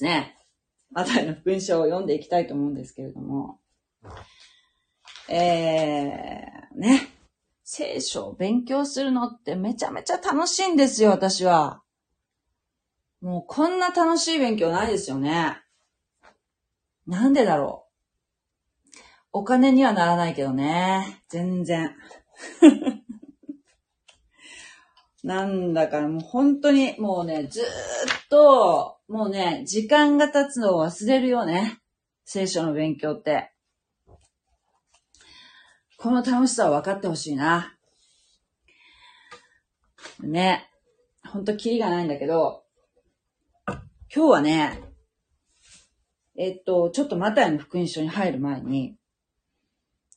ですね、マタイの文章を読んでいきたいと思うんですけれども、えー、ね。聖書を勉強するのってめちゃめちゃ楽しいんですよ、私は。もうこんな楽しい勉強ないですよね。なんでだろう。お金にはならないけどね。全然。なんだからもう本当にもうね、ずーっと、もうね、時間が経つのを忘れるよね。聖書の勉強って。この楽しさを分かってほしいな。ね。ほんとキリがないんだけど、今日はね、えっと、ちょっとマタイの福音書に入る前に、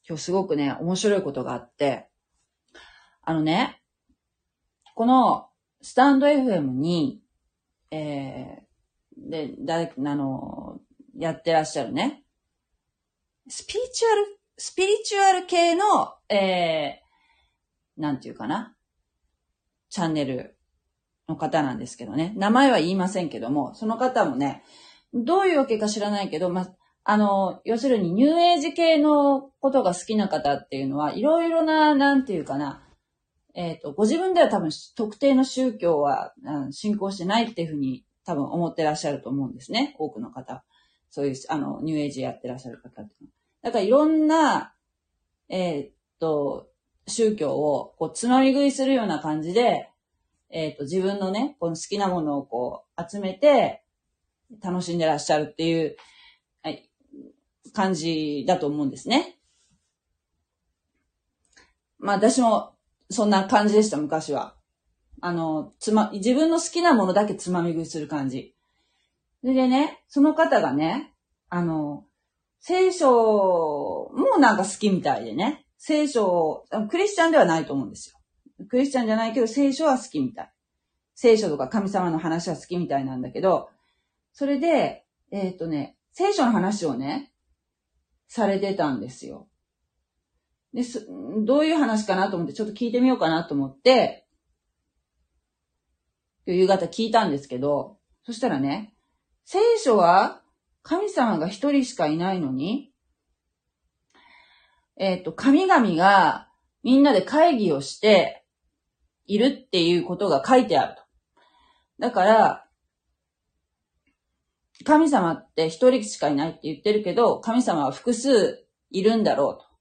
今日すごくね、面白いことがあって、あのね、このスタンド FM に、えー、で、誰、あの、やってらっしゃるね、スピリチュアルスピリチュアル系の、えー、なんていうかな、チャンネルの方なんですけどね。名前は言いませんけども、その方もね、どういうわけか知らないけど、ま、あの、要するにニューエイジ系のことが好きな方っていうのは、いろいろな、なんていうかな、えっ、ー、と、ご自分では多分特定の宗教は、うん、信仰してないっていうふうに多分思ってらっしゃると思うんですね。多くの方。そういう、あの、ニューエイジやってらっしゃる方。だからいろんな、えー、っと、宗教をこうつまみ食いするような感じで、えー、っと、自分のね、この好きなものをこう集めて楽しんでらっしゃるっていう、はい、感じだと思うんですね。まあ私もそんな感じでした、昔は。あの、つま、自分の好きなものだけつまみ食いする感じ。でね、その方がね、あの、聖書もなんか好きみたいでね。聖書、クリスチャンではないと思うんですよ。クリスチャンじゃないけど聖書は好きみたい。聖書とか神様の話は好きみたいなんだけど、それで、えっ、とね、聖書の話をね、されてたんですよ。で、すどういう話かなと思ってちょっと聞いてみようかなと思って、夕方聞いたんですけど、そしたらね、聖書は神様が一人しかいないのに、えっ、ー、と、神々がみんなで会議をしているっていうことが書いてあると。だから、神様って一人しかいないって言ってるけど、神様は複数いるんだろうと。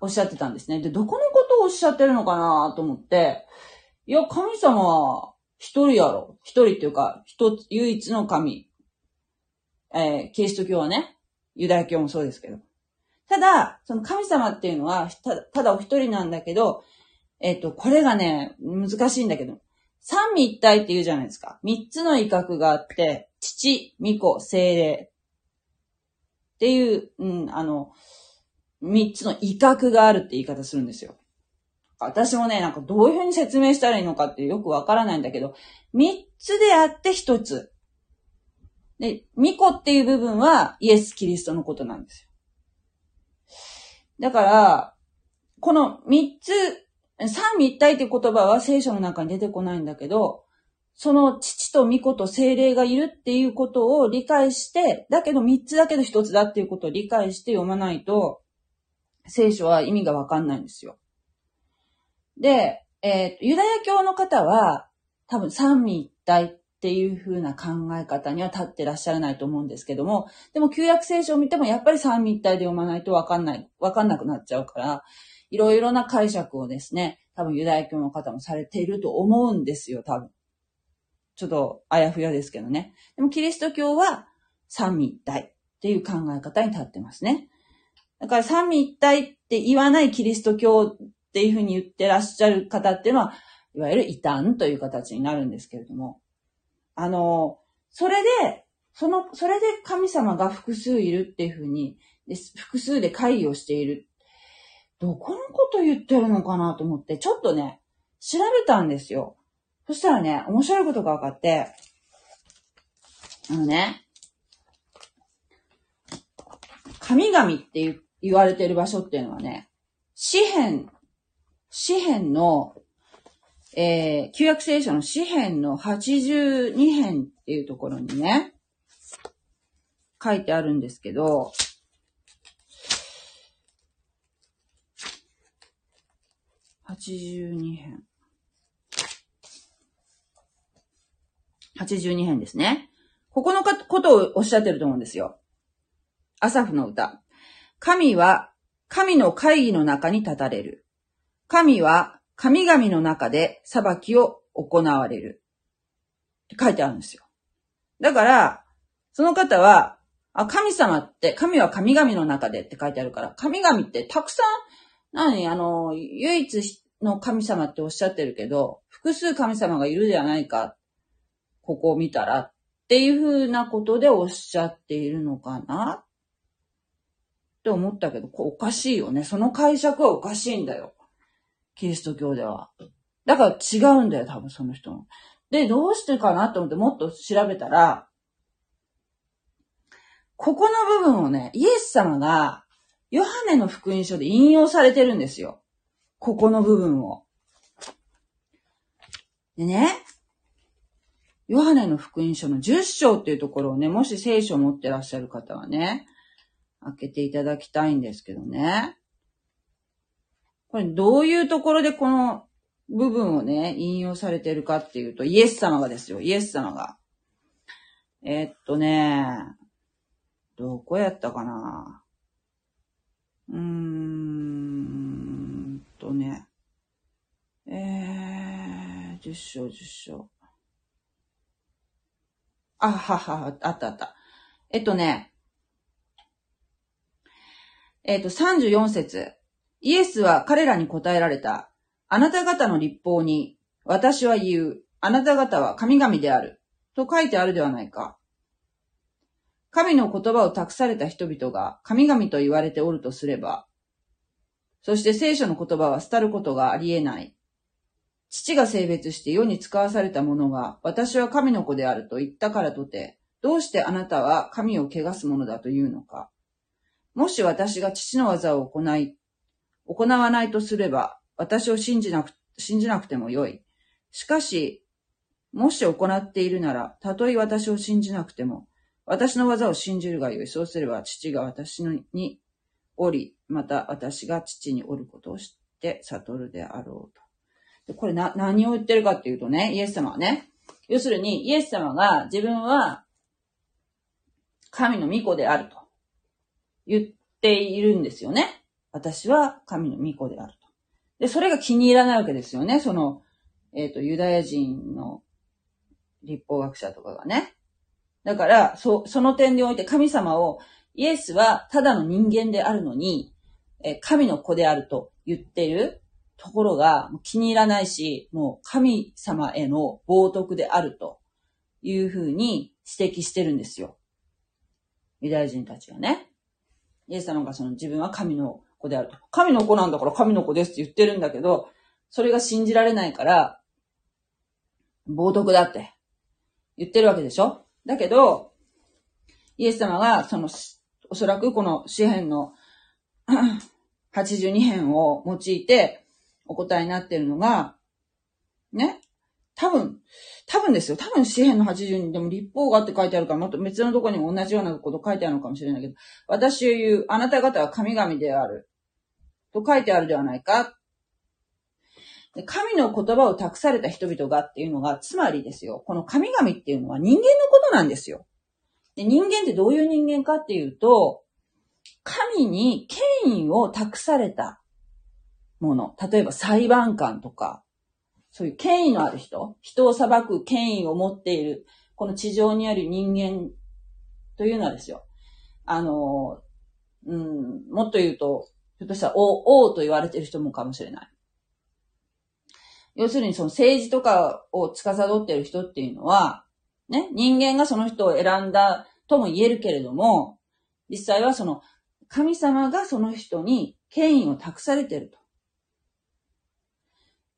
おっしゃってたんですね。で、どこのことをおっしゃってるのかなと思って、いや、神様は一人やろ。一人っていうか、一つ、唯一の神。えー、キリスト教はね、ユダヤ教もそうですけど。ただ、その神様っていうのは、ただ、ただお一人なんだけど、えっ、ー、と、これがね、難しいんだけど、三位一体って言うじゃないですか。三つの威嚇があって、父、巫女、精霊。っていう、うん、あの、三つの威嚇があるって言い方するんですよ。私もね、なんかどういうふうに説明したらいいのかってよくわからないんだけど、三つであって一つ。で、巫女っていう部分はイエス・キリストのことなんですよ。だから、この三つ、三位一体っていう言葉は聖書の中に出てこないんだけど、その父と巫女と精霊がいるっていうことを理解して、だけど三つだけど一つだっていうことを理解して読まないと、聖書は意味がわかんないんですよ。で、えー、ユダヤ教の方は、多分三位一体っていう風な考え方には立ってらっしゃらないと思うんですけども、でも旧約聖書を見てもやっぱり三位一体で読まないとわかんない、わかんなくなっちゃうから、いろいろな解釈をですね、多分ユダヤ教の方もされていると思うんですよ、多分。ちょっとあやふやですけどね。でもキリスト教は三位一体っていう考え方に立ってますね。だから三位一体って言わないキリスト教っていうふうに言ってらっしゃる方っていうのは、いわゆる異端という形になるんですけれども。あの、それで、その、それで神様が複数いるっていうふうに、で複数で会議をしている。どこのこと言ってるのかなと思って、ちょっとね、調べたんですよ。そしたらね、面白いことが分かって、あのね、神々って言っ言われてる場所っていうのはね、詩篇、詩篇の、えー、旧約聖書の詩篇の82編っていうところにね、書いてあるんですけど、82編。82編ですね。ここのことをおっしゃってると思うんですよ。アサフの歌。神は神の会議の中に立たれる。神は神々の中で裁きを行われる。って書いてあるんですよ。だから、その方は、あ、神様って、神は神々の中でって書いてあるから、神々ってたくさん、何あの、唯一の神様っておっしゃってるけど、複数神様がいるではないか、ここを見たらっていうふうなことでおっしゃっているのかなって思ったけど、おかしいよね。その解釈はおかしいんだよ。キリスト教では。だから違うんだよ、多分その人も。で、どうしてかなと思ってもっと調べたら、ここの部分をね、イエス様が、ヨハネの福音書で引用されてるんですよ。ここの部分を。でね、ヨハネの福音書の10章っていうところをね、もし聖書を持ってらっしゃる方はね、開けていただきたいんですけどね。これどういうところでこの部分をね、引用されてるかっていうと、イエス様がですよ、イエス様が。えー、っとね、どこやったかなうーんとね、えー、10章、10章。あはは、あったあった。えっとね、えっと、34節イエスは彼らに答えられた。あなた方の立法に、私は言う。あなた方は神々である。と書いてあるではないか。神の言葉を託された人々が神々と言われておるとすれば、そして聖書の言葉は廃ることがあり得ない。父が性別して世に使わされた者が、私は神の子であると言ったからとて、どうしてあなたは神を汚す者だというのか。もし私が父の技を行い、行わないとすれば、私を信じなく、信じなくてもよい。しかし、もし行っているなら、たとえ私を信じなくても、私の技を信じるがよい。そうすれば、父が私におり、また私が父におることを知って悟るであろうと。でこれな、何を言ってるかっていうとね、イエス様はね、要するに、イエス様が自分は神の御子であると言っているんですよね。私は神の御子であると。で、それが気に入らないわけですよね。その、えっ、ー、と、ユダヤ人の立法学者とかがね。だから、そ、その点において神様を、イエスはただの人間であるのに、え神の子であると言ってるところが気に入らないし、もう神様への冒涜であるというふうに指摘してるんですよ。ユダヤ人たちはね。イエス様がその自分は神の子であると。神の子なんだから神の子ですって言ってるんだけど、それが信じられないから、冒涜だって言ってるわけでしょ？だけど、イエス様がその、おそらくこの詩篇の 82編を用いてお答えになってるのが、ね？多分、多分ですよ。多分詩篇の82でも立法がって書いてあるから、もっと別のとこにも同じようなこと書いてあるのかもしれないけど、私を言う、あなた方は神々である。と書いてあるではないか。神の言葉を託された人々がっていうのが、つまりですよ、この神々っていうのは人間のことなんですよ。で人間ってどういう人間かっていうと、神に権威を託されたもの。例えば裁判官とか、そういう権威のある人、人を裁く権威を持っている、この地上にある人間というのはですよ。あの、うん、もっと言うと、ひょっとしたら王、王と言われている人もかもしれない。要するにその政治とかを司っている人っていうのは、ね、人間がその人を選んだとも言えるけれども、実際はその神様がその人に権威を託されていると。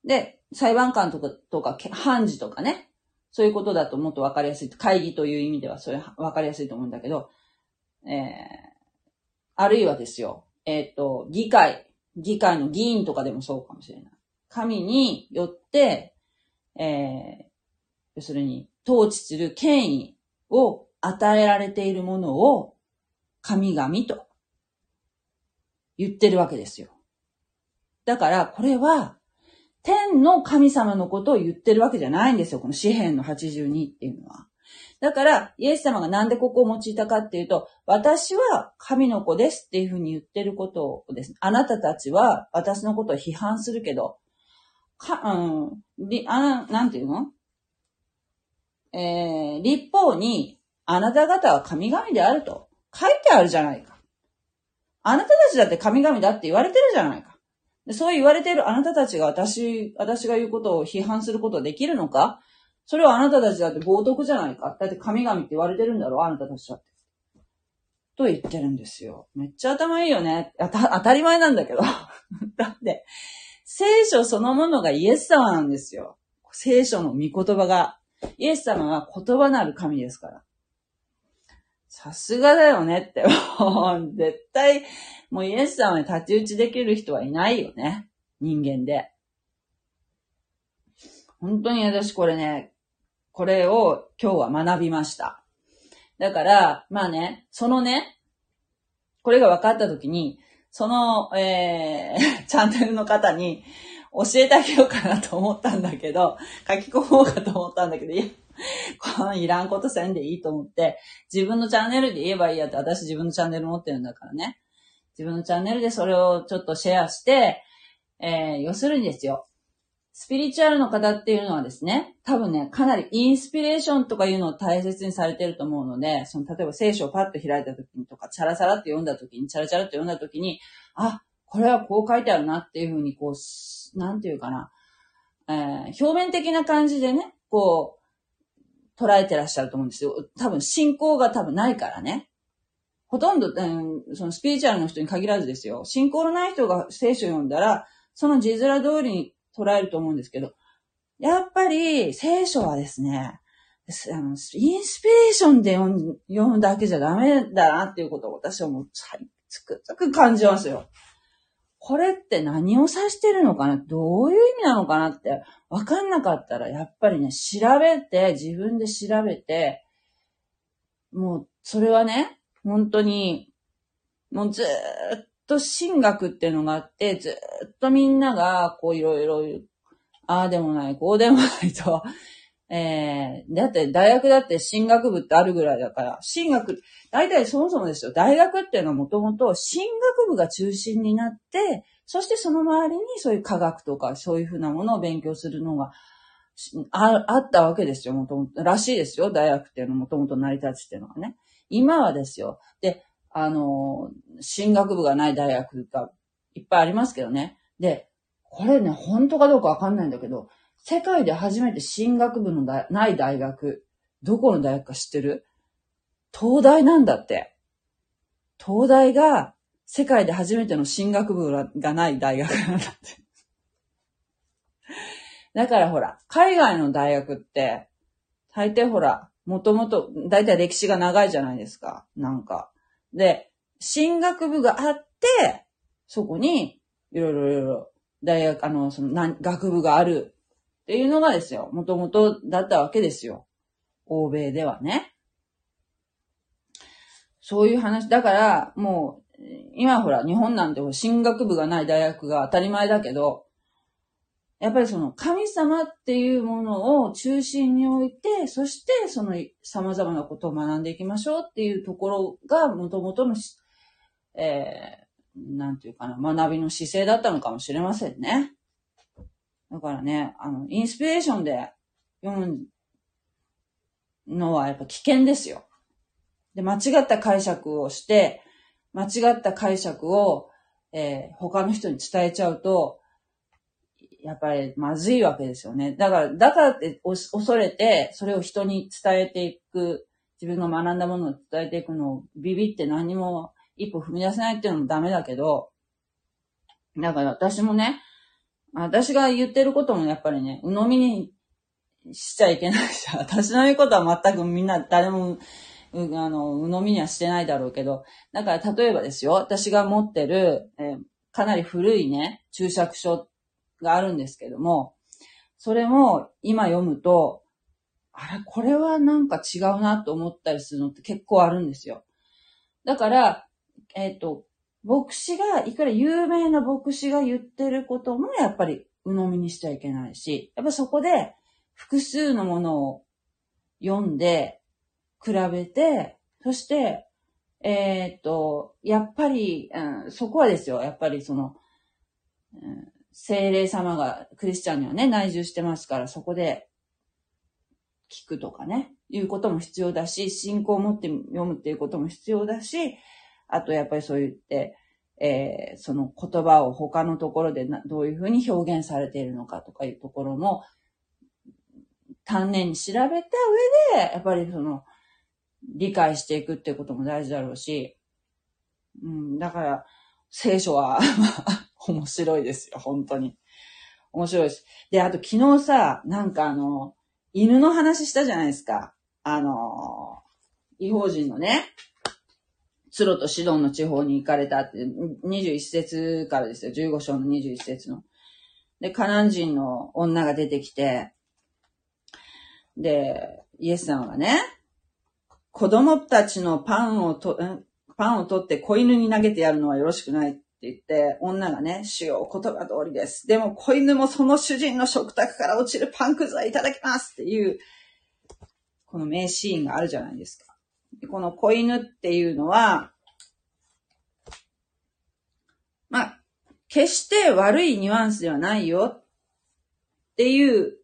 で、裁判官とか、とか、判事とかね、そういうことだともっとわかりやすい。会議という意味ではそれわかりやすいと思うんだけど、えー、あるいはですよ、えっ、と、議会、議会の議員とかでもそうかもしれない。神によって、えー、要するに、統治する権威を与えられているものを、神々と言ってるわけですよ。だから、これは、天の神様のことを言ってるわけじゃないんですよ。この詩篇の82っていうのは。だから、イエス様がなんでここを用いたかっていうと、私は神の子ですっていうふうに言ってることをですね、あなたたちは私のことを批判するけど、か、うん、り、あなんていうの？えー、立法に、あなた方は神々であると書いてあるじゃないか。あなたたちだって神々だって言われてるじゃないか。そう言われているあなたたちが私、私が言うことを批判することはできるのか？それはあなたたちだって冒涜じゃないか。だって神々って言われてるんだろうあなたたちだって。と言ってるんですよ。めっちゃ頭いいよね。当たり前なんだけど。だって、聖書そのものがイエス様なんですよ。聖書の御言葉が。イエス様は言葉なる神ですから。さすがだよねって。もう、絶対、もうイエス様に太刀打ちできる人はいないよね。人間で。本当に私これね、これを今日は学びました。だから、まあね、そのね、これが分かったときに、その、えー、チャンネルの方に教えてあげようかなと思ったんだけど、書き込もうかと思ったんだけど、いや、このいらんことせんでいいと思って、自分のチャンネルで言えばいいやって、私自分のチャンネル持ってるんだからね。自分のチャンネルでそれをちょっとシェアして、えー、要するにですよ。スピリチュアルの方っていうのはですね、多分ね、かなりインスピレーションとかいうのを大切にされてると思うので、その、例えば聖書をパッと開いた時にとか、チャラチャラって読んだ時に、チャラチャラって読んだ時に、あ、これはこう書いてあるなっていうふうに、こう、なんていうかな、えー、表面的な感じでね、こう、捉えてらっしゃると思うんですよ。多分、信仰が多分ないからね。ほとんど、うん、そのスピリチュアルの人に限らずですよ。信仰のない人が聖書を読んだら、その字面通りに捉えると思うんですけど、やっぱり聖書はですね、あのインスピレーションで読む読むだけじゃダメだなっていうことを私はもうつくづく感じますよ。これって何を指してるのかな？どういう意味なのかなってわかんなかったら、やっぱりね、調べて、自分で調べて、もう、それはね、本当に、もうずっと神学っていうのがあって、ずっとみんなが、こういろいろ、ああでもない、こうでもないと、えー、だって大学だって進学部ってあるぐらいだから、進学、大体そもそもですよ、大学っていうのはもともと進学部が中心になって、そしてその周りにそういう科学とかそういうふうなものを勉強するのが、ああったわけですよ、もともと。らしいですよ、大学っていうのもともと成り立ちっていうのがね。今はですよ。で、あの、進学部がない大学がいっぱいありますけどね。で、これね、本当かどうかわかんないんだけど、世界で初めて進学部のない大学、どこの大学か知ってる？東大なんだって。東大が世界で初めての進学部がない大学なんだって。だからほら、海外の大学って、大抵ほら、もともと、だいたい歴史が長いじゃないですか。なんか。で、進学部があって、そこに、いろいろいろいろ、大学、あの、その、学部があるっていうのがですよ。もともとだったわけですよ。欧米ではね。そういう話。だから、もう、今ほら、日本なんて進学部がない大学が当たり前だけど、やっぱりその神様っていうものを中心に置いて、そしてその様々なことを学んでいきましょうっていうところがもともとの、えー、なんていうかな、学びの姿勢だったのかもしれませんね。だからね、あの、インスピレーションで読むのはやっぱ危険ですよ。で、間違った解釈をして、間違った解釈を、えー、他の人に伝えちゃうと、やっぱりまずいわけですよね。だから、だからって恐れて、それを人に伝えていく、自分が学んだものを伝えていくのをビビって何も一歩踏み出せないっていうのもダメだけど、だから私もね、私が言ってることもやっぱりね、鵜呑みにしちゃいけないし、私の言うことは全くみんな誰もう、あの、鵜呑みにはしてないだろうけど、だから例えばですよ、私が持ってる、えー、かなり古いね、注釈書があるんですけども、それも今読むと、あれ、これはなんか違うなと思ったりするのって結構あるんですよ。だから、えっ、ー、と、牧師が、いくら有名な牧師が言ってることもやっぱり鵜呑みにしちゃいけないし、やっぱそこで複数のものを読んで、比べて、そして、えー、っと、やっぱり、うん、そこはですよ、やっぱりその、うん、精霊様がクリスチャンにはね、内住してますから、そこで聞くとかね、いうことも必要だし、信仰を持って読むっていうことも必要だし、あとやっぱりそう言って、えー、その言葉を他のところでどういうふうに表現されているのかとかいうところも、丹念に調べた上で、やっぱりその、理解していくっていうことも大事だろうし、うん、だから、聖書は 面白いですよ、本当に。面白いです。で、あと昨日さ、なんかあの、犬の話したじゃないですか。あの、違法人のね、ツロとシドンの地方に行かれたって、21節からですよ、15章の21節の。で、カナン人の女が出てきて、で、イエスさんはね、子供たちのパンをと、パンを取って子犬に投げてやるのはよろしくないって言って、女がね、主よ、言葉通りです。でも子犬もその主人の食卓から落ちるパンくずはいただきますっていう、この名シーンがあるじゃないですか。この子犬っていうのは、まあ、決して悪いニュアンスではないよっていう、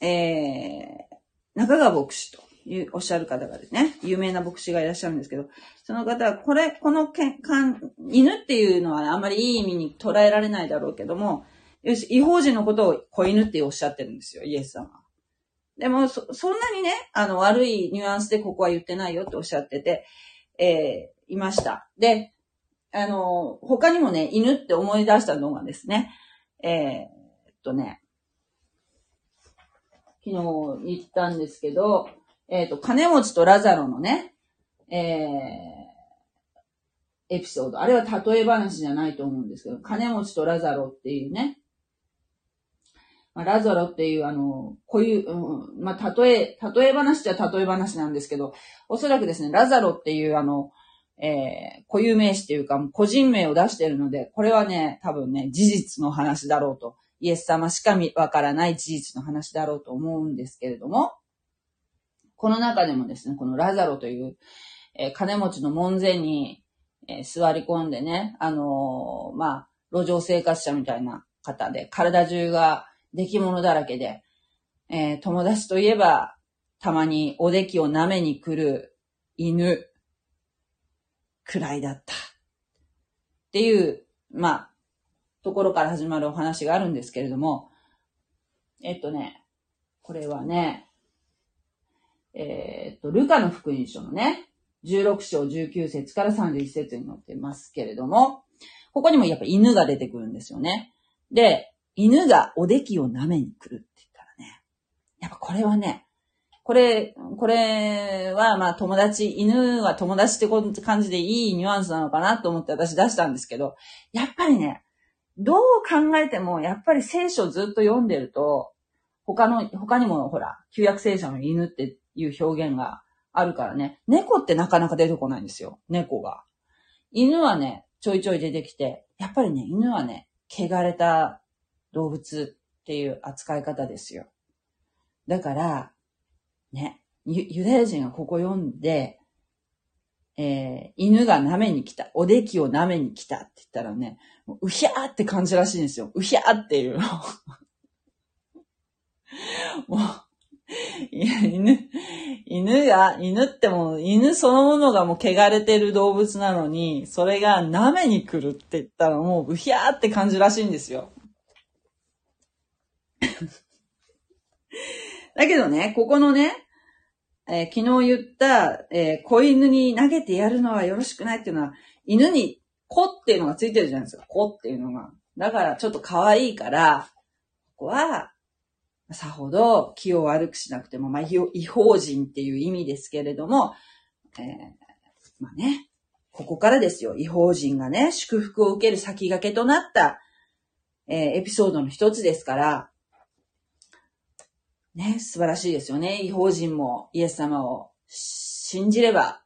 えー、中川牧師というおっしゃる方がですね、有名な牧師がいらっしゃるんですけど、その方は、これ、このけかん犬っていうのはあんまりいい意味に捉えられないだろうけども、よし、違法人のことを子犬っておっしゃってるんですよ、イエス様は。でも、そ、そんなにね、あの、悪いニュアンスでここは言ってないよっておっしゃってて、えー、いました。で、あの、他にもね、犬って思い出したのがですね、えー、っとね、昨日言ったんですけど、えっ、と、金持ちとラザロのね、えー、エピソード。あれは例え話じゃないと思うんですけど、金持ちとラザロっていうね、まあ、ラザロっていうあの、こういう、うん、まあ、例え、例え話じゃ例え話なんですけど、おそらくですね、ラザロっていうあの、えー、固有名詞っていうか、個人名を出しているので、これはね、多分ね、事実の話だろうと、イエス様しかわからない事実の話だろうと思うんですけれども、この中でもですね、このラザロという、えー、金持ちの門前に、えー、座り込んでね、あのー、まあ、路上生活者みたいな方で、体中が出来物だらけで、えー、友達といえば、たまにおできを舐めに来る犬、くらいだった。っていう、まあ、ところから始まるお話があるんですけれども、えっとね、これはね、えー、っと、ルカの福音書のね、16章19節から31節に載ってますけれども、ここにもやっぱ犬が出てくるんですよね。で、犬がおできを舐めに来るって言ったらね、やっぱこれはね、これ、これはまあ友達、犬は友達って感じでいいニュアンスなのかなと思って私出したんですけど、やっぱりね、どう考えても、やっぱり聖書ずっと読んでると、他の、他にもほら、旧約聖書の犬っていう表現があるからね、猫ってなかなか出てこないんですよ。猫が。犬はね、ちょいちょい出てきて、やっぱりね、犬はね、汚れた動物っていう扱い方ですよ。だから、ね、ユダヤ人がここ読んで、えー、犬が舐めに来た。おできを舐めに来たって言ったらね、うひゃーって感じらしいんですよ。うひゃーっていうの。もう、犬、犬が、犬ってもう、犬そのものがもう汚れてる動物なのに、それが舐めに来るって言ったらもう、うひゃーって感じらしいんですよ。だけどね、ここのね、えー、昨日言った、えー、子犬に投げてやるのはよろしくないっていうのは、犬に子っていうのがついてるじゃないですか。子っていうのが。だからちょっと可愛いから、ここは、さほど気を悪くしなくても、まあ、違法人っていう意味ですけれども、えー、まあね、ここからですよ。違法人がね、祝福を受ける先駆けとなった、えー、エピソードの一つですから、ね、素晴らしいですよね。違法人もイエス様を信じれば、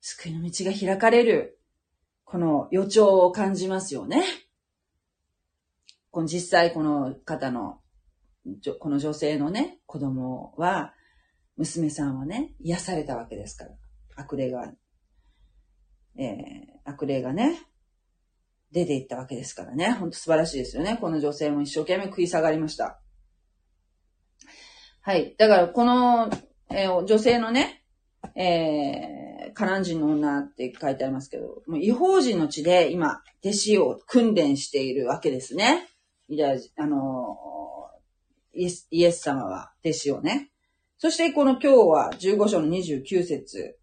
救いの道が開かれる、この予兆を感じますよね。この実際この方の、この女性のね、子供は、娘さんはね、癒されたわけですから。悪霊がえー、悪霊がね、出ていったわけですからね。ほんと素晴らしいですよね。この女性も一生懸命食い下がりました。はい。だからこの、えー、女性のね、えー、カナン人の女って書いてありますけど、もう違法人の地で今、弟子を訓練しているわけですね。いや、あのイエス、イエス様は弟子をね。そしてこの今日は15章の29節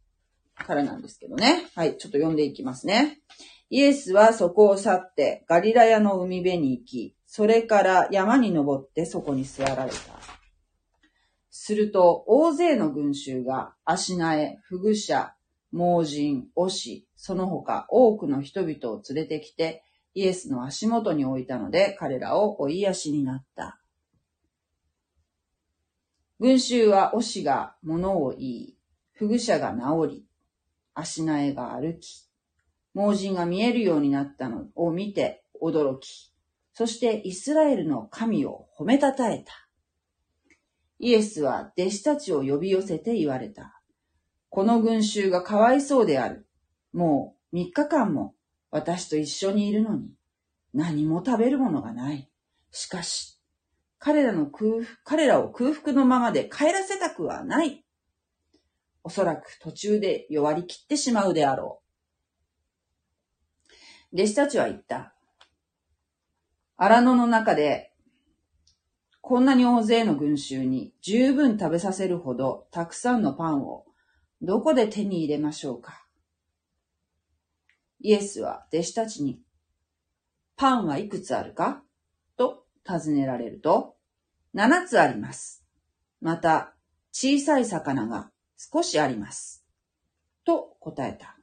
からなんですけどね。はい、ちょっと読んでいきますね。イエスはそこを去ってガリラヤの海辺に行き、それから山に登ってそこに座られた。すると、大勢の群衆が足苗、フグ者、盲人、オシ、その他多くの人々を連れてきて、イエスの足元に置いたので、彼らを追い足になった。群衆はオシが物を言い、フグ者が治り、足苗が歩き、盲人が見えるようになったのを見て驚き、そしてイスラエルの神を褒めたたえた。イエスは弟子たちを呼び寄せて言われた。この群衆がかわいそうである。もう三日間も私と一緒にいるのに、何も食べるものがない。しかし、彼らの空腹彼らを空腹のままで帰らせたくはない。おそらく途中で弱りきってしまうであろう。弟子たちは言った。荒野の中で、こんなに大勢の群衆に十分食べさせるほどたくさんのパンをどこで手に入れましょうかイエスは弟子たちに、パンはいくつあるかと尋ねられると、七つあります。また、小さい魚が少しあります。と答えた。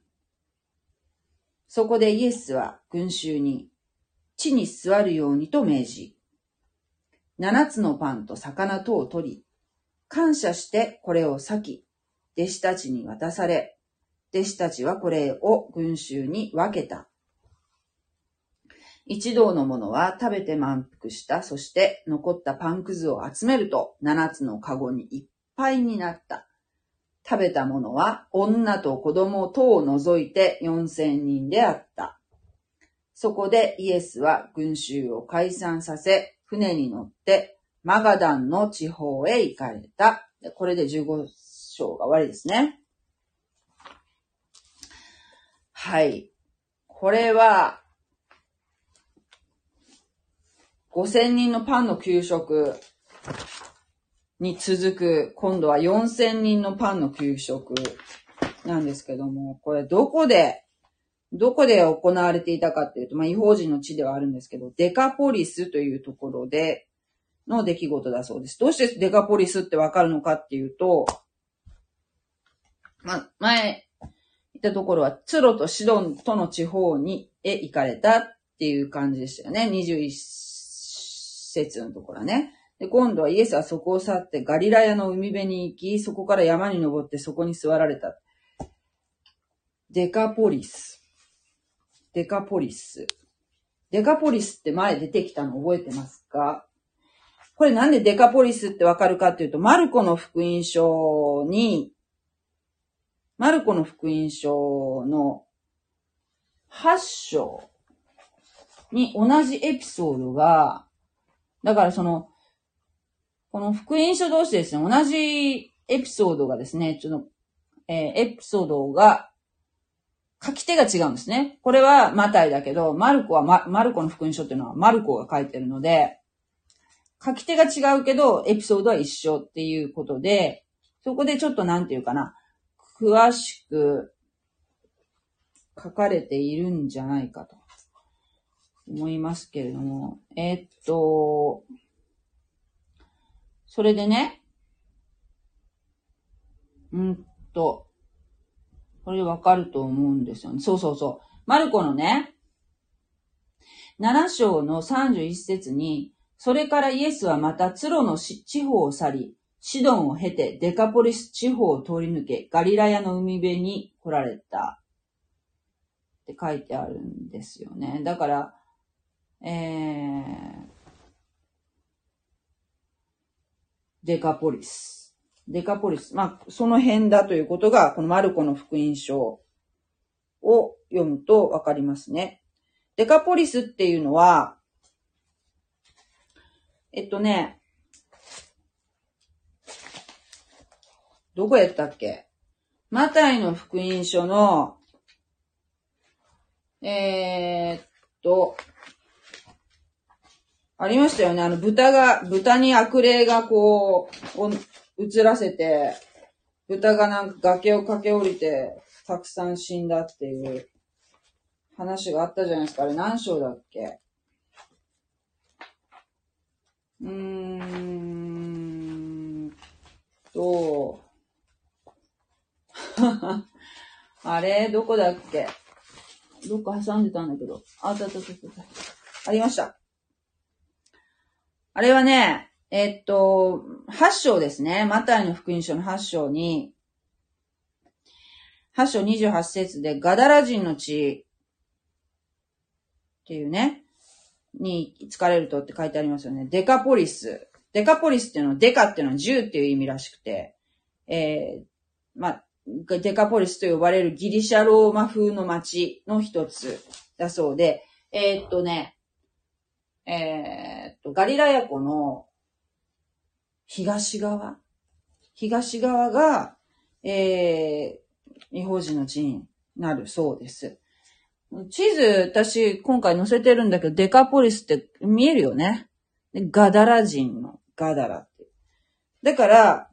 そこでイエスは群衆に地に座るようにと命じ、七つのパンと魚とを取り、感謝してこれを裂き、弟子たちに渡され、弟子たちはこれを群衆に分けた。一同の者は食べて満腹した。そして残ったパンくずを集めると七つのカゴにいっぱいになった。食べたものは女と子供等を除いて4000人であった。そこでイエスは群衆を解散させ、船に乗ってマガダンの地方へ行かれた。これで15章が終わりですね。はい。これは、5000人のパンの給食に続く、今度は4000人のパンの給食なんですけども、これどこで、どこで行われていたかっていうと、まあ、違法人の地ではあるんですけど、デカポリスというところでの出来事だそうです。どうしてデカポリスってわかるのかっていうと、まあ、前言ったところは、ツロとシドンとの地方に、へ行かれたっていう感じでしたよね。21節のところはね。で、今度はイエスはそこを去ってガリラヤの海辺に行き、そこから山に登ってそこに座られた。デカポリス。デカポリス。デカポリスって前出てきたの覚えてますか？これなんでデカポリスってわかるかっていうと、マルコの福音書に、マルコの福音書の8章に同じエピソードが、だからその、この福音書同士ですね、同じエピソードがですね、ちょっと、えー、エピソードが、書き手が違うんですね。これはマタイだけど、マルコはマ、マルコの福音書っていうのはマルコが書いてるので、書き手が違うけど、エピソードは一緒っていうことで、そこでちょっとなんていうかな、詳しく書かれているんじゃないかと思いますけれども、えー、っと、それでね、うんと、これわかると思うんですよね。そうそうそう。マルコのね、7章の31節に、それからイエスはまたツロの地方を去り、シドンを経てデカポリス地方を通り抜け、ガリラヤの海辺に来られた。って書いてあるんですよね。だから、えー、デカポリス。デカポリス。まあ、その辺だということが、このマルコの福音書を読むとわかりますね。デカポリスっていうのは、えっとね、どこやったっけ？マタイの福音書の、えー、っと、ありましたよね。あの、豚が、豚に悪霊がこう、映らせて、豚がなんか崖を駆け下りて、たくさん死んだっていう話があったじゃないですか。あれ何章だっけ？うーんと、あれ？どこだっけ？どっか挟んでたんだけど。あったあったあった。ありました。あれはね、えっと、8章ですね。マタイの福音書の8章に、8章28節で、ガダラ人の地っていうね、に疲れるとって書いてありますよね。デカポリス。デカポリスっていうのは、デカっていうのは10っていう意味らしくて、えー、まあ、デカポリスと呼ばれるギリシャローマ風の街の一つだそうで、えー、っとね、えー、っと、ガリラヤ湖の東側東側が、えー、違法人の地になるそうです。地図、私、今回載せてるんだけど、デカポリスって見えるよね。ガダラ人のガダラって。だから、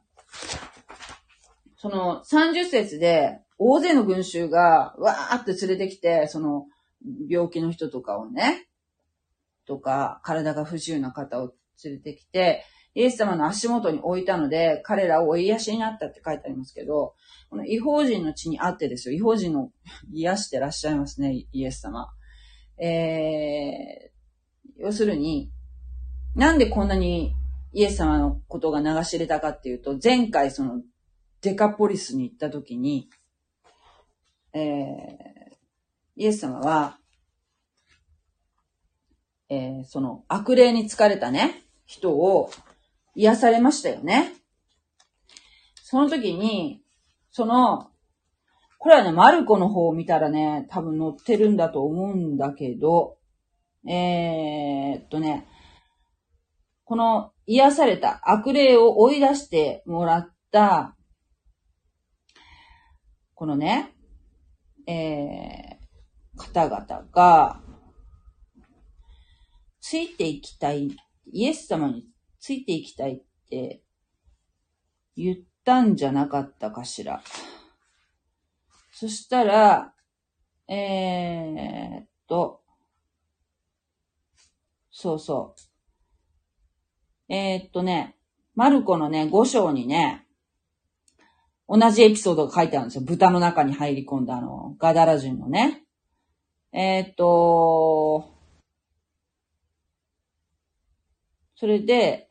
その30節で大勢の群衆がわーって連れてきて、その病気の人とかをね、とか、体が不自由な方を連れてきて、イエス様の足元に置いたので、彼らを癒しになったって書いてありますけど、この違法人の地にあってですよ。違法人の癒してらっしゃいますね、イエス様。えー、要するに、なんでこんなにイエス様のことが流し入れたかっていうと、前回そのデカポリスに行った時に、えー、イエス様は、えー、その悪霊に疲れたね、人を癒されましたよね。その時に、その、これはね、マルコの方を見たらね、多分載ってるんだと思うんだけど、えー、っとね、この癒された悪霊を追い出してもらったこのね、えー、方々が、ついていきたい、イエス様についていきたいって言ったんじゃなかったかしら。そしたら、えー、っと、そうそう。えー、っとね、マルコのね、5章にね、同じエピソードが書いてあるんですよ。豚の中に入り込んだあの、ガダラ人のね。えー、っと、それで、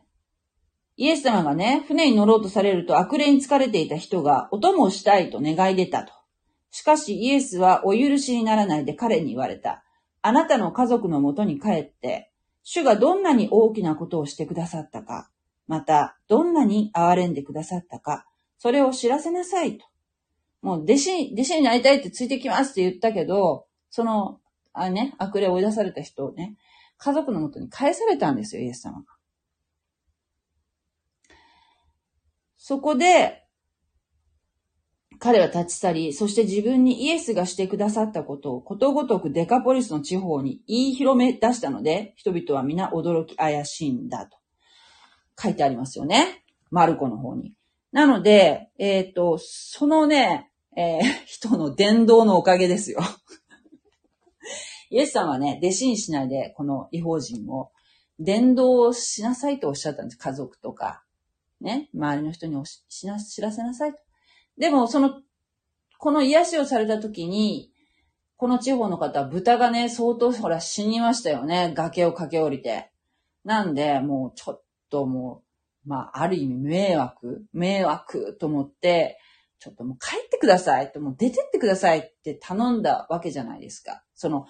イエス様がね、船に乗ろうとされると悪霊に疲れていた人がお供をしたいと願い出たと。しかしイエスはお許しにならないで彼に言われた。あなたの家族のもとに帰って、主がどんなに大きなことをしてくださったか、また、どんなに憐れんでくださったか、それを知らせなさいと。もう弟子、弟子になりたいってついてきますって言ったけど、その、あね、悪霊を追い出された人をね、家族のもとに返されたんですよ、イエス様が。そこで、彼は立ち去り、そして自分にイエスがしてくださったことをことごとくデカポリスの地方に言い広め出したので、人々は皆驚き怪しいんだと書いてありますよね。マルコの方に。なので、えっ、ー、と、そのね、えー、人の伝道のおかげですよ。イエスさんはね、弟子にしないで、この違法人を伝道しなさいとおっしゃったんです。家族とか、ね、周りの人におしな知らせなさいと。でも、その、この癒しをされた時に、この地方の方、豚がね、相当ほら死にましたよね。崖を駆け下りて。なんで、もうちょっともう、まあ、ある意味迷惑迷惑と思って、ちょっともう帰ってくださいと、もう出てってくださいって頼んだわけじゃないですか。その、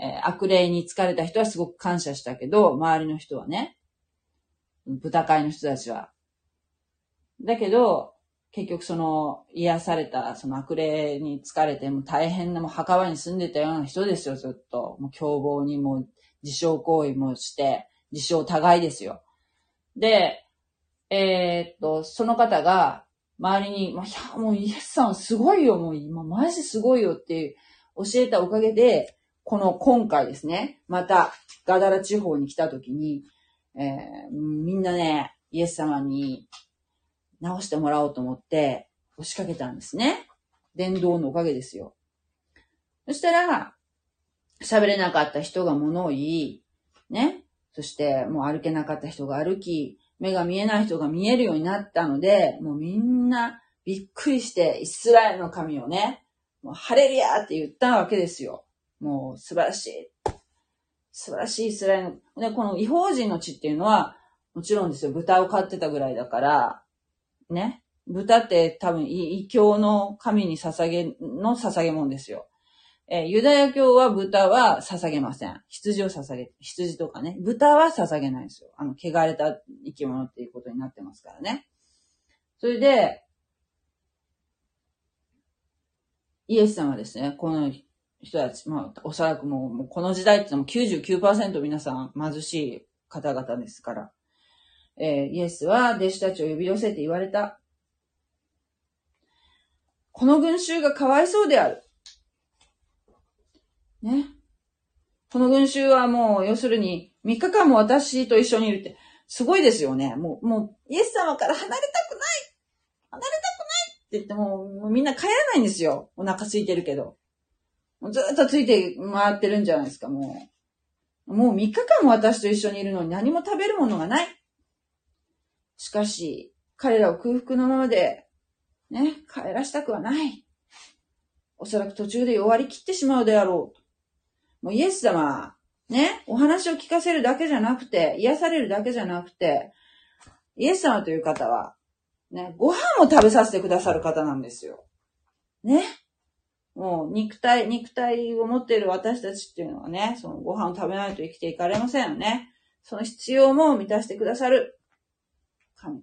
えー、悪霊に疲れた人はすごく感謝したけど、周りの人はね、豚飼いの人たちは。だけど、結局その癒されたその悪霊に疲れても大変なもう墓場に住んでたような人ですよ、ずっと。もう凶暴にも自傷行為もして、自傷互いですよ。で、えー、っと、その方が周りに、いや、もうイエスさんすごいよ、もう今マジすごいよって教えたおかげで、この今回ですね、またガダラ地方に来た時に、えー、みんなね、イエス様に直してもらおうと思って、押しかけたんですね。電動のおかげですよ。そしたら、喋れなかった人が物を言い、ね。そして、もう歩けなかった人が歩き、目が見えない人が見えるようになったので、もうみんなびっくりして、イスラエルの神をね、もうハレルヤって言ったわけですよ。もう素晴らしい。素晴らしいイスラエルの。で、この違法人の地っていうのは、もちろんですよ、豚を飼ってたぐらいだから、ね。豚って多分異教の神に捧げ、の捧げ物ですよ。えー、ユダヤ教は豚は捧げません。羊を捧げ、羊とかね。豚は捧げないですよ。あの、汚れた生き物っていうことになってますからね。それで、イエス様はですね、この人たち、まあ、おそらくもう、もうこの時代ってのも99%皆さん貧しい方々ですから。えー、イエスは弟子たちを呼び寄せて言われた。この群衆がかわいそうである。ね。この群衆はもう、要するに、3日間も私と一緒にいるって、すごいですよね。もう、もう、イエス様から離れたくない離れたくないって言っても、もうみんな帰らないんですよ。お腹空いてるけど。もうずっとついて回ってるんじゃないですか、もう。もう3日間も私と一緒にいるのに何も食べるものがない。しかし、彼らを空腹のままで、ね、帰らしたくはない。おそらく途中で弱り切ってしまうであろう。もうイエス様、ね、お話を聞かせるだけじゃなくて、癒されるだけじゃなくて、イエス様という方は、ね、ご飯を食べさせてくださる方なんですよ。ね。もう肉体、肉体を持っている私たちっていうのはね、そのご飯を食べないと生きていかれませんよね。その必要も満たしてくださる。神。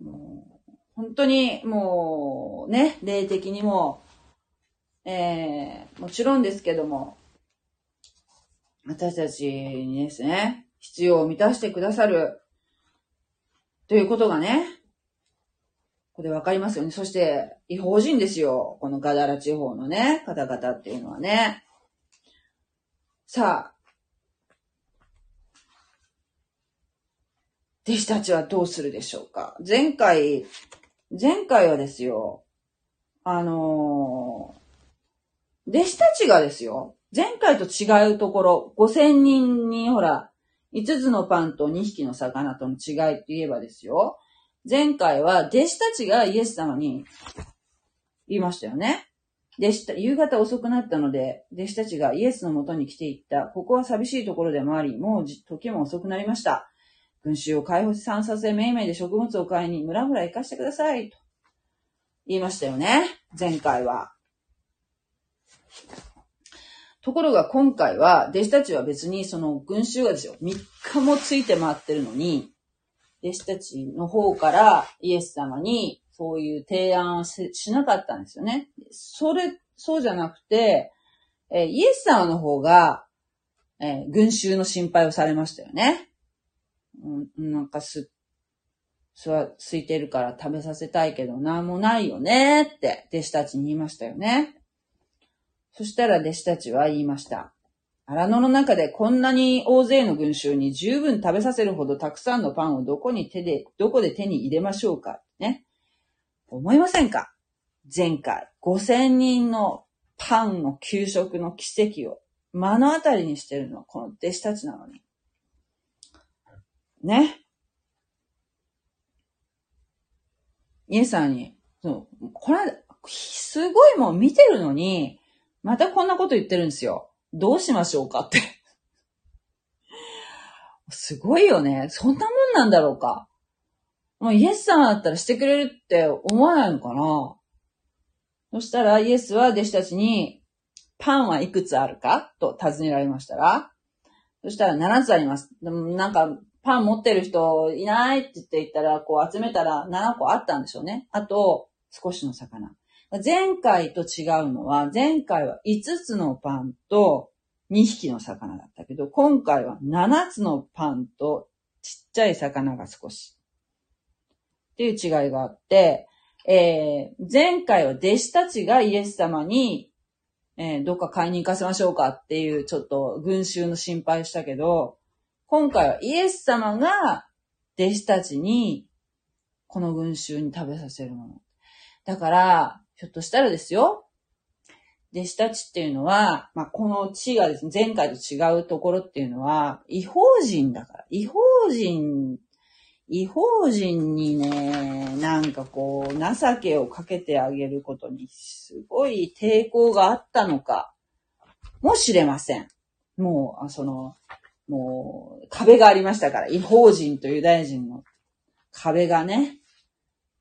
もう、本当にもうね、霊的にも、えー、もちろんですけども、私たちにですね、必要を満たしてくださる、ということがね、これわかりますよね。そして、違法人ですよ。このガダラ地方のね、方々っていうのはね。さあ、弟子たちはどうするでしょうか？前回、前回はですよ、あのー、弟子たちがですよ、前回と違うところ、5000人にほら、5つのパンと2匹の魚との違いって言えばですよ、前回は弟子たちがイエス様に言いましたよね。弟子た、夕方遅くなったので、弟子たちがイエスのもとに来ていった。ここは寂しいところでもあり、もう時も遅くなりました。群衆を解放し散させ、めいめいで食物を買いに、村々行かしてください、と言いましたよね。前回は。ところが今回は、弟子たちは別にその群衆がですよ、3日もついて回ってるのに、弟子たちの方からイエス様にそういう提案をしなかったんですよね。それ、そうじゃなくて、えイエス様の方が、え、群衆の心配をされましたよね。うん、なんかす、すは、空いてるから食べさせたいけど、なんもないよねって弟子たちに言いましたよね。そしたら弟子たちは言いました。荒野の中でこんなに大勢の群衆に十分食べさせるほどたくさんのパンをどこに手で、どこで手に入れましょうかね。思いませんか？前回、5000人のパンの給食の奇跡を目の当たりにしてるのはこの弟子たちなのに。ね。イエスさんに、そう、これ、すごいもん見てるのに、またこんなこと言ってるんですよ。どうしましょうかって すごいよね。そんなもんなんだろうか。もうイエス様だったらしてくれるって思わないのかなそしたらイエスは弟子たちに、パンはいくつあるかと尋ねられましたら、そしたら7つあります。でもなんか、パン持ってる人いないって言って言ったら、こう集めたら7個あったんでしょうね。あと、少しの魚。前回と違うのは、前回は5つのパンと2匹の魚だったけど、今回は7つのパンとちっちゃい魚が少し。っていう違いがあって、えー、前回は弟子たちがイエス様に、えー、どっか買いに行かせましょうかっていうちょっと群衆の心配したけど、今回はイエス様が弟子たちにこの群衆に食べさせるもの。だから、ひょっとしたらですよ、弟子たちっていうのは、まあ、この地がですね、前回と違うところっていうのは、違法人だから。違法人違法人にね、なんかこう、情けをかけてあげることにすごい抵抗があったのかもしれません。もう、その、もう、壁がありましたから、違法人とユダヤ人の壁がね、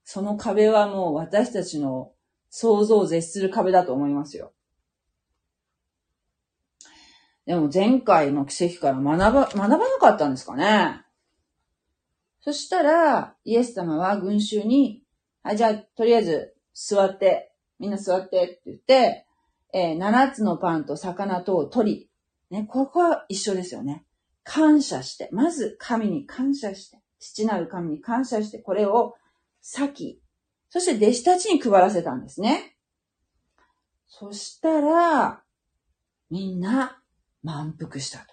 その壁はもう私たちの想像を絶する壁だと思いますよ。でも前回の奇跡から学ば、学ばなかったんですかねそしたら、イエス様は群衆に、はい、じゃあ、とりあえず、座って、みんな座ってって言って、えー、7つのパンと魚とを取り、ね、ここは一緒ですよね。感謝して、まず神に感謝して、父なる神に感謝して、これを裂き、そして弟子たちに配らせたんですね。そしたら、みんな満腹したと。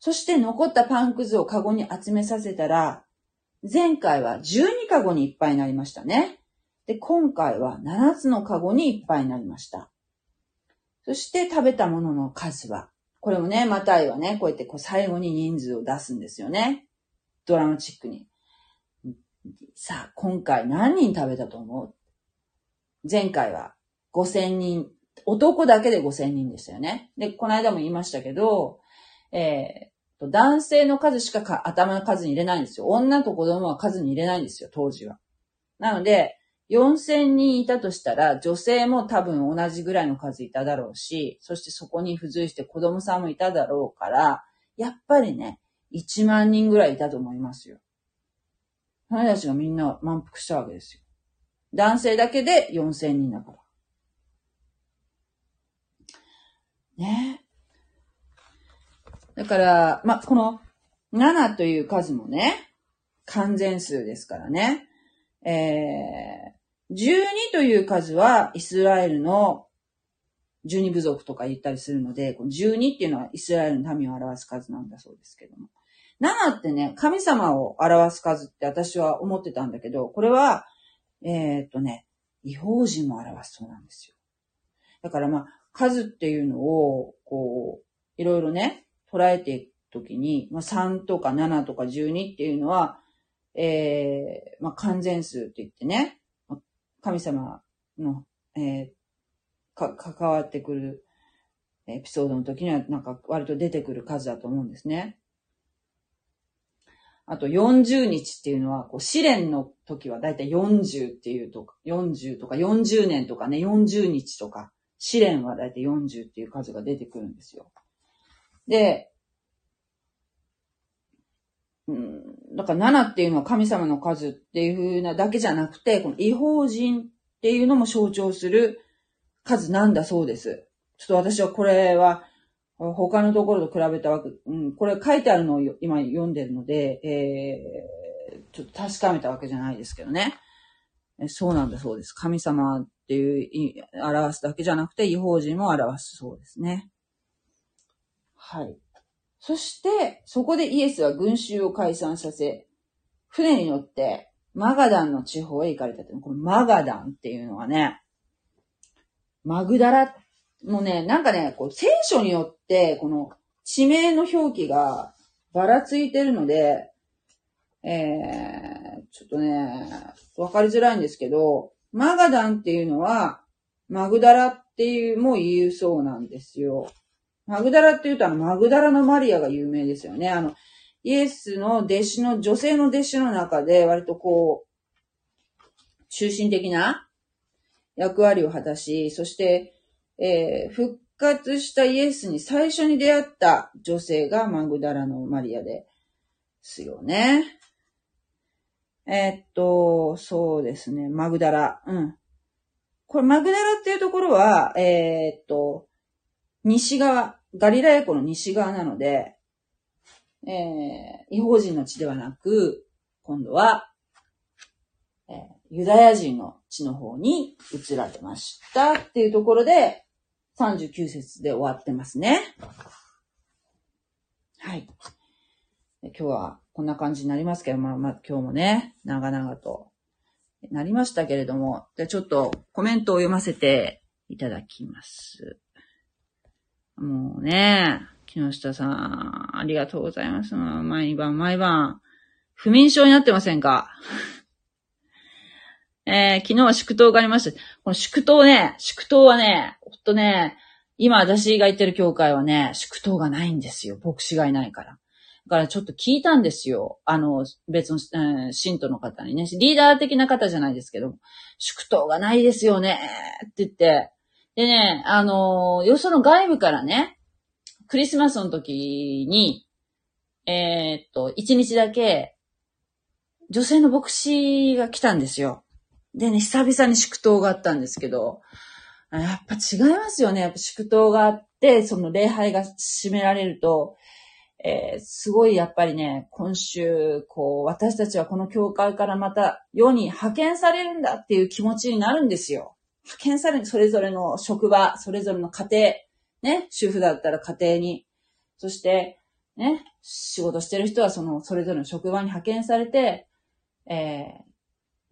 そして残ったパンくずをカゴに集めさせたら、前回は12カゴにいっぱいになりましたね。で、今回は7つのカゴにいっぱいになりました。そして食べたものの数は、これもね、マタイはね、こうやってこう最後に人数を出すんですよね。ドラマチックに。さあ、今回何人食べたと思う？前回は5000人、男だけで5000人でしたよね。で、この間も言いましたけど、えー、男性の数しか頭の数に入れないんですよ。女と子供は数に入れないんですよ、当時は。なので、4000人いたとしたら、女性も多分同じぐらいの数いただろうし、そしてそこに付随して子供さんもいただろうから、やっぱりね、1万人ぐらいいたと思いますよ。彼たちがみんな満腹したわけですよ。男性だけで4000人だから。ねだから、まこの7という数もね、完全数ですからね。え、12という数はイスラエルの12部族とか言ったりするので、この12っていうのはイスラエルの民を表す数なんだそうですけども。7ってね、神様を表す数って私は思ってたんだけど、これは、えー、っとね、違法人も表すそうなんですよ。だからまあ、数っていうのを、こう、いろいろね、捉えていくときに、まあ、3とか7とか12っていうのは、えー、まあ、完全数って言ってね、神様の、えー、か、関わってくるエピソードの時にはなんか割と出てくる数だと思うんですね。あと40日っていうのは、こう試練の時はだいたい40っていうとか、40とか40年とかね、40日とか、試練はだいたい40っていう数が出てくるんですよ。で、だから7っていうのは神様の数っていう風なだけじゃなくて、この違法人っていうのも象徴する数なんだそうです。ちょっと私はこれは他のところと比べたわけ、うん、これ書いてあるのを今読んでるので、えー、ちょっと確かめたわけじゃないですけどね。そうなんだそうです。神様っていう表すだけじゃなくて、違法人も表すそうですね。はい。そして、そこでイエスは群衆を解散させ、船に乗って、マガダンの地方へ行かれたと。このマガダンっていうのはね、マグダラ、もうね、なんかね、こう、聖書によって、この地名の表記がばらついてるので、えー、ちょっとね、わかりづらいんですけど、マガダンっていうのは、マグダラっていうも言うそうなんですよ。マグダラっていうとあの、マグダラのマリアが有名ですよね。あの、イエスの弟子の、女性の弟子の中で割とこう、中心的な役割を果たし、そして、えー、復活したイエスに最初に出会った女性がマグダラのマリアですよね。えー、っと、そうですね、マグダラ。うん。これマグダラっていうところは、えー、っと、西側、ガリラヤ湖の西側なので、えー、違法人の地ではなく、今度は、えー、ユダヤ人の地の方に移られましたっていうところで、39節で終わってますね。はい。今日はこんな感じになりますけど、まあまあ今日もね、長々となりましたけれども、じゃちょっとコメントを読ませていただきます。もうね、木下さん、ありがとうございます。毎晩毎晩、不眠症になってませんか？えー、昨日は祝祷がありました。この祝祷ね、祝祷はね、ほんとね、今私が行ってる教会はね、祝祷がないんですよ。牧師がいないから。だからちょっと聞いたんですよ。あの、別の、えー、信徒の方にね。リーダー的な方じゃないですけど、祝祷がないですよねって言って、でね、あの、よその外部からね、クリスマスの時に、えー、っと、一日だけ、女性の牧師が来たんですよ。でね、久々に祝祷があったんですけど、やっぱ違いますよね。やっぱ祝祷があって、その礼拝が締められると、えー、すごいやっぱりね、今週、こう、私たちはこの教会からまた世に派遣されるんだっていう気持ちになるんですよ。派遣され、それぞれの職場、それぞれの家庭、ね、主婦だったら家庭に、そして、ね、仕事してる人はその、それぞれの職場に派遣されて、え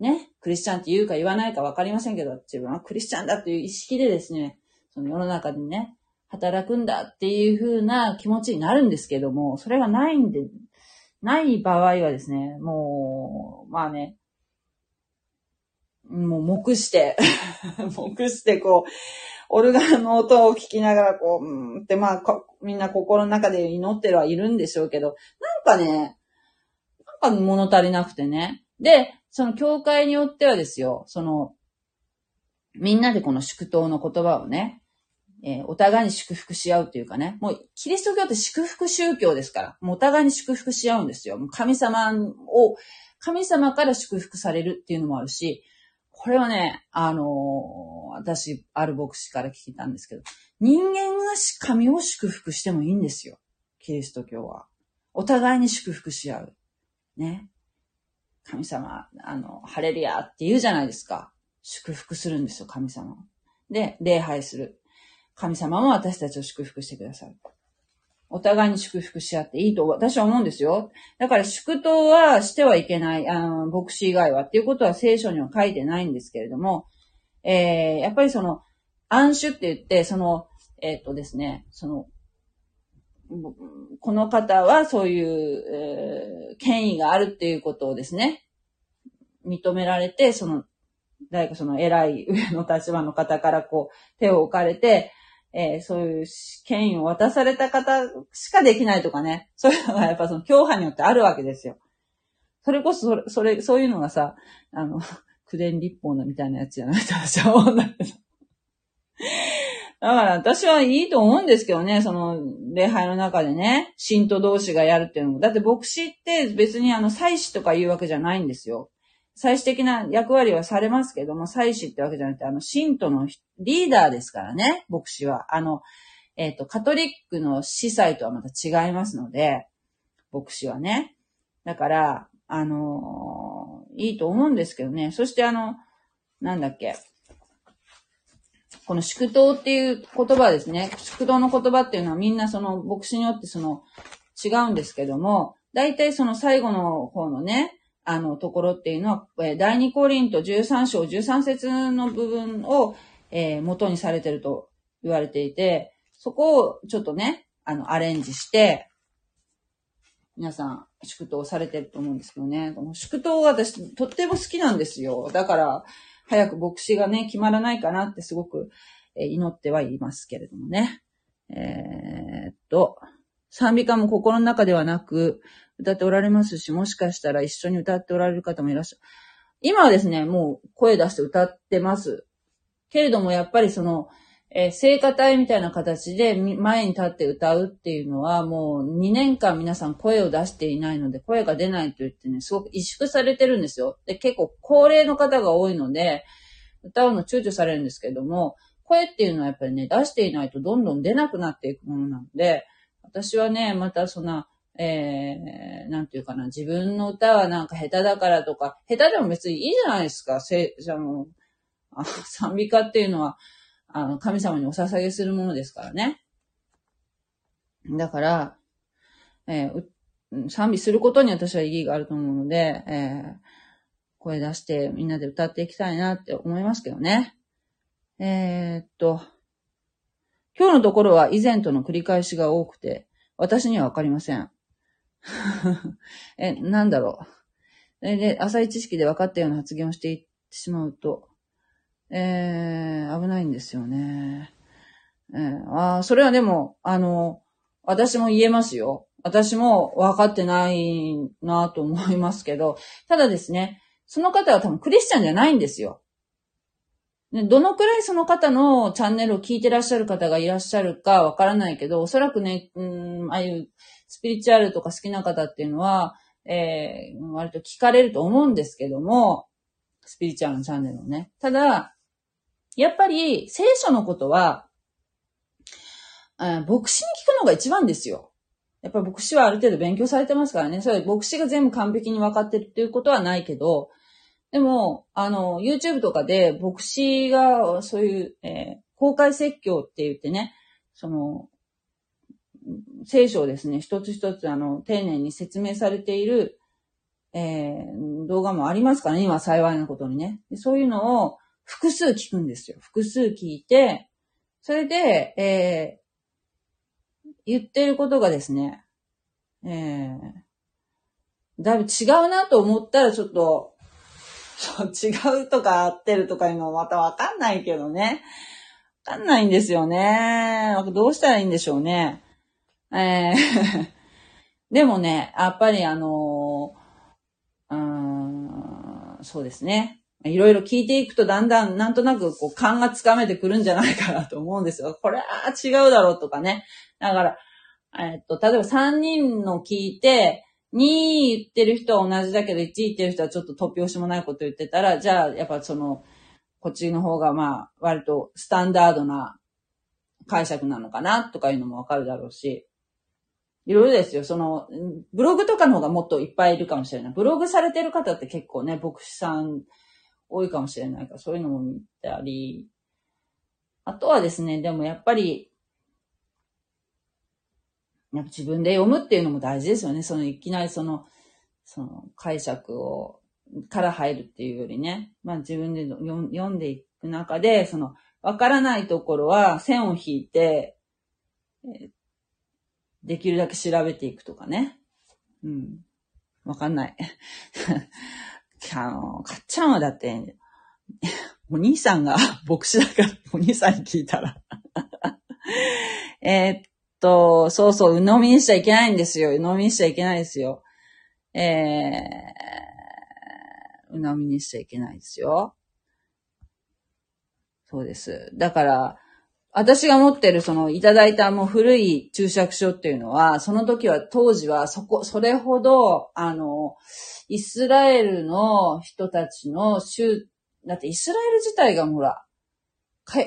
ー、ね、クリスチャンって言うか言わないかわかりませんけど、自分はクリスチャンだという意識でですね、その世の中でね、働くんだっていう風な気持ちになるんですけども、それがないんで、ない場合はですね、もう、まあね、もう目して、目してこう、オルガンの音を聞きながらこう、うんってまあ、みんな心の中で祈ってるはいるんでしょうけど、なんかね、なんか物足りなくてね。で、その教会によってはですよ、その、みんなでこの祝祷の言葉をね、えー、お互いに祝福し合うっていうかね、もうキリスト教って祝福宗教ですから、もうお互いに祝福し合うんですよ。神様を、神様から祝福されるっていうのもあるし、これはね、あのー、私、ある牧師から聞いたんですけど、人間が神を祝福してもいいんですよ。キリスト教は。お互いに祝福し合う。ね。神様、あの、ハレルヤって言うじゃないですか。祝福するんですよ、神様。で、礼拝する。神様も私たちを祝福してくださる。お互いに祝福し合っていいと私は思うんですよ。だから祝祷はしてはいけない、あの、牧師以外はっていうことは聖書には書いてないんですけれども、えー、やっぱりその、暗種って言って、その、えっ、とですね、その、この方はそういう、えー、権威があるっていうことをですね、認められて、その、誰かその偉い上の立場の方からこう、手を置かれて、えー、そういう権威を渡された方しかできないとかね。そういうのがやっぱその教派によってあるわけですよ。それこそ、それ、それ、そういうのがさ、あの、九伝立法のみたいなやつじゃないと私は思うんだけど。だから私はいいと思うんですけどね、その礼拝の中でね、信徒同士がやるっていうのも。だって牧師って別にあの祭司とか言うわけじゃないんですよ。最終的な役割はされますけども、祭司ってわけじゃなくて、あの、信徒のリーダーですからね、牧師は。あの、えっ、ー、と、カトリックの司祭とはまた違いますので、牧師はね。だから、あのー、いいと思うんですけどね。そしてあの、なんだっけ。この祝祷っていう言葉ですね。祝祷の言葉っていうのはみんなその牧師によってその違うんですけども、大体その最後の方のね、あの、ところっていうのは、第2コリント13章13節の部分を、えー、元にされてると言われていて、そこをちょっとね、あの、アレンジして、皆さん、祝祷されてると思うんですけどね。この祝祷は私、とっても好きなんですよ。だから、早く牧師がね、決まらないかなってすごく、え祈ってはいますけれどもね。えー、っと、賛美歌も心の中ではなく、歌っておられますし、もしかしたら一緒に歌っておられる方もいらっしゃる。今はですね、もう声出して歌ってます。けれども、やっぱりその、えー、聖歌隊みたいな形で前に立って歌うっていうのはもう2年間皆さん声を出していないので声が出ないと言ってね、すごく萎縮されてるんですよ。で、結構高齢の方が多いので、歌うの躊躇されるんですけども、声っていうのはやっぱりね、出していないとどんどん出なくなっていくものなので、私はね、またそんな、えー、なんていうかな、自分の歌はなんか下手だからとか、下手でも別にいいじゃないですか。せ、じゃあもう、賛美歌っていうのは、あの、神様にお捧げするものですからね。だから、えー、賛美することに私は意義があると思うので、えー、声出してみんなで歌っていきたいなって思いますけどね。えー、っと、今日のところは以前との繰り返しが多くて、私にはわかりません。え、なんだろう。えで、浅い知識で分かったような発言をしていってしまうと、えー、危ないんですよね。えー、あそれはでも、あの、私も言えますよ。私も分かってないなと思いますけど、ただですね、その方は多分クリスチャンじゃないんですよ。どのくらいその方のチャンネルを聞いてらっしゃる方がいらっしゃるかわからないけど、おそらくね、うん、ああいうスピリチュアルとか好きな方っていうのは、えー、割と聞かれると思うんですけども、スピリチュアルのチャンネルをね。ただ、やっぱり聖書のことは、牧師に聞くのが一番ですよ。やっぱり牧師はある程度勉強されてますからね。それ牧師が全部完璧に分かってるっていうことはないけど、でも、あの、YouTube とかで牧師がそういう、えー、公開説教って言ってね、その、聖書をですね、一つ一つあの、丁寧に説明されている、えー、動画もありますからね、今幸いなことにね。そういうのを、複数聞くんですよ。複数聞いて、それで、えー、言ってることがですね、えー、だいぶ違うなと思ったらちょっと、違うとか合ってるとかいうのもまたわかんないけどね。わかんないんですよね。どうしたらいいんでしょうね。えーでもね、やっぱりあのー、うーん、そうですね。いろいろ聞いていくとだんだんなんとなくこう勘がつかめてくるんじゃないかなと思うんですよ。これは違うだろうとかね。だから、えっと、例えば3人の聞いて、2位言ってる人は同じだけど1言ってる人はちょっと突拍子もないこと言ってたら、じゃあやっぱその、こっちの方がまあ割とスタンダードな解釈なのかなとかいうのもわかるだろうし。いろいろですよ。その、ブログとかの方がもっといっぱいいるかもしれない。ブログされてる方って結構ね、牧師さん多いかもしれないから、そういうのも見たり。あとはですね、でもやっぱり、やっぱ自分で読むっていうのも大事ですよね。そのいきなりその、その解釈を、から入るっていうよりね。まあ自分で読んでいく中で、その、わからないところは線を引いて、えできるだけ調べていくとかね。うん。わかんない。あの、かっちゃんはだって、お兄さんが 牧師だから、お兄さんに聞いたらえっと、そうそう、鵜呑みにしちゃいけないんですよ。鵜呑みにしちゃいけないですよ。えー、鵜呑みにしちゃいけないですよ。そうです。だから、私が持ってるそのいただいたもう古い注釈書っていうのは、その時は当時はそこ、それほど、あの、イスラエルの人たちの州、だってイスラエル自体がほら、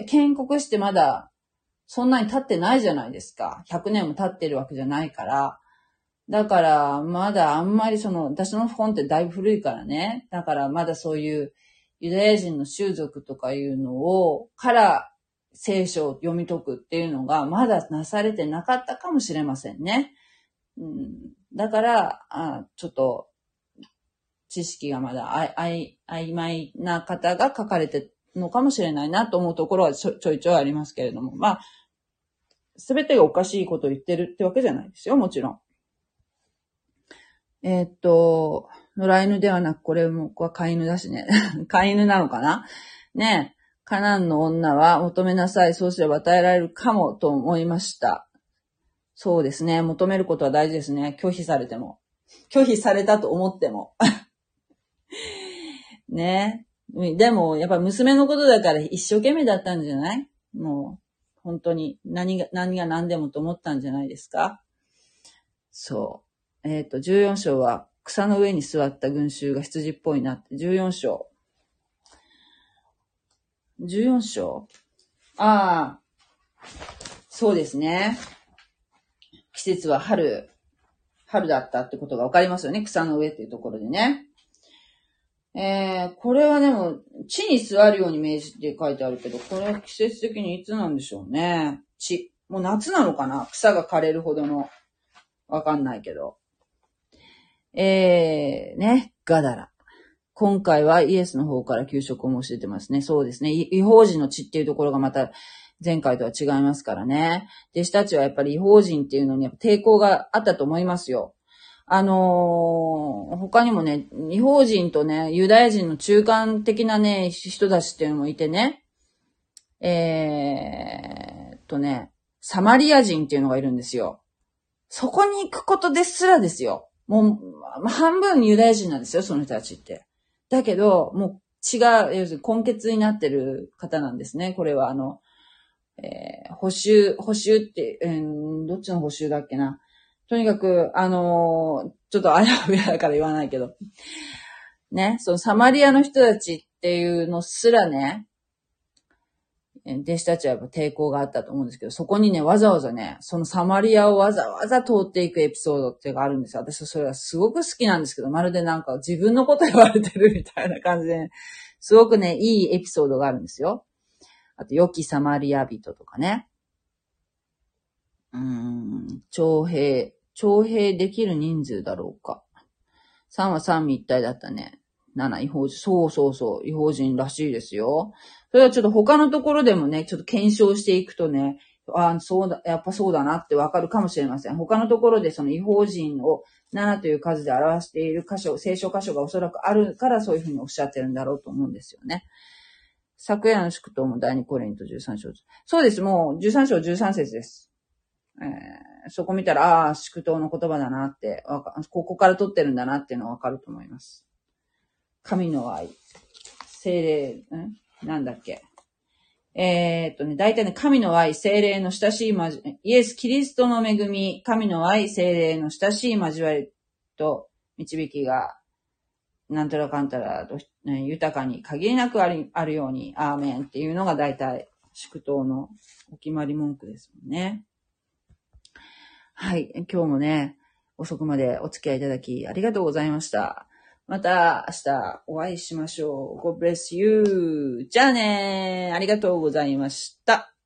建国してまだそんなに経ってないじゃないですか。100年も経ってるわけじゃないから。だから、まだあんまりその、私の本ってだいぶ古いからね。だからまだそういうユダヤ人の習俗とかいうのを、から聖書を読み解くっていうのがまだなされてなかったかもしれませんね。うん、だから、あちょっと、知識がまだあい曖昧な方が書かれてるのかもしれないなと思うところはちょちょいちょいありますけれども、まあ、すべてがおかしいことを言ってるってわけじゃないですよ、もちろん。えーっと、野良犬ではなく、これも、これは飼い犬だしね。飼い犬なのかな？ね。カナンの女は求めなさい。そうすれば与えられるかもと思いました。そうですね。求めることは大事ですね。拒否されても。拒否されたと思っても。ね。でも、やっぱ娘のことだから一生懸命だったんじゃない？もう、本当に何が、何が何でもと思ったんじゃないですか？そう。えっ、と、14章は草の上に座った群衆が羊っぽいなって。14章。14章ああ、そうですね。季節は春、春だったってことがわかりますよね。草の上っていうところでね。えー、これはでも、地に座るように命じて書いてあるけど、これは季節的にいつなんでしょうね。地。もう夏なのかな？草が枯れるほどの。わかんないけど。えー、ね、ガダラ。今回はイエスの方から給食を申し出てますね。そうですね。違法人の血っていうところがまた前回とは違いますからね。弟子たちはやっぱり違法人っていうのにやっぱ抵抗があったと思いますよ。あのー他にもね、違法人とね、ユダヤ人の中間的なね、人たちっていうのもいてね、えーとね、サマリア人っていうのがいるんですよ。そこに行くことですらですよ。もう、半分ユダヤ人なんですよ、その人たちって。だけど、もう血が、要するに根血になってる方なんですね。これはあの、えー補修、補修って、えーどっちの補修だっけな。とにかく、あのーちょっとあやふやだから言わないけど。ね、そのサマリアの人たちっていうのすらね、弟子たちはやっぱ抵抗があったと思うんですけど、そこにね、わざわざね、そのサマリアをわざわざ通っていくエピソードっていうがあるんですよ。私はそれはすごく好きなんですけど、まるでなんか自分のこと言われてるみたいな感じで、すごくね、いいエピソードがあるんですよ。あと、良きサマリア人とかね。うーん、徴兵、徴兵できる人数だろうか。3は三位一体だったね。7、違法人。そうそうそう、違法人らしいですよ。それはちょっと他のところでもね、ちょっと検証していくとね、ああ、そうだ、やっぱそうだなってわかるかもしれません。他のところでその違法人を7という数で表している箇所、聖書箇所がおそらくあるからそういうふうにおっしゃってるんだろうと思うんですよね。昨夜の祝祷も第2コリント13章。そうです、もう13章13節です。えー、そこ見たら、ああ、祝祷の言葉だなって、ここから取ってるんだなっていうのはわかると思います。神の愛、精霊、ん？なんだっけ？えーっとね、大体ね、神の愛、精霊の親しいまじ、イエス・キリストの恵み、神の愛、精霊の親しい交わりと導きが、なんたらかんたらと、ね豊かに限りなくあるあるように、アーメンっていうのが大体、祝祷のお決まり文句ですもんね。はい。今日もね、遅くまでお付き合いいただきありがとうございました。また明日お会いしましょう。God bless you. じゃあねありがとうございました。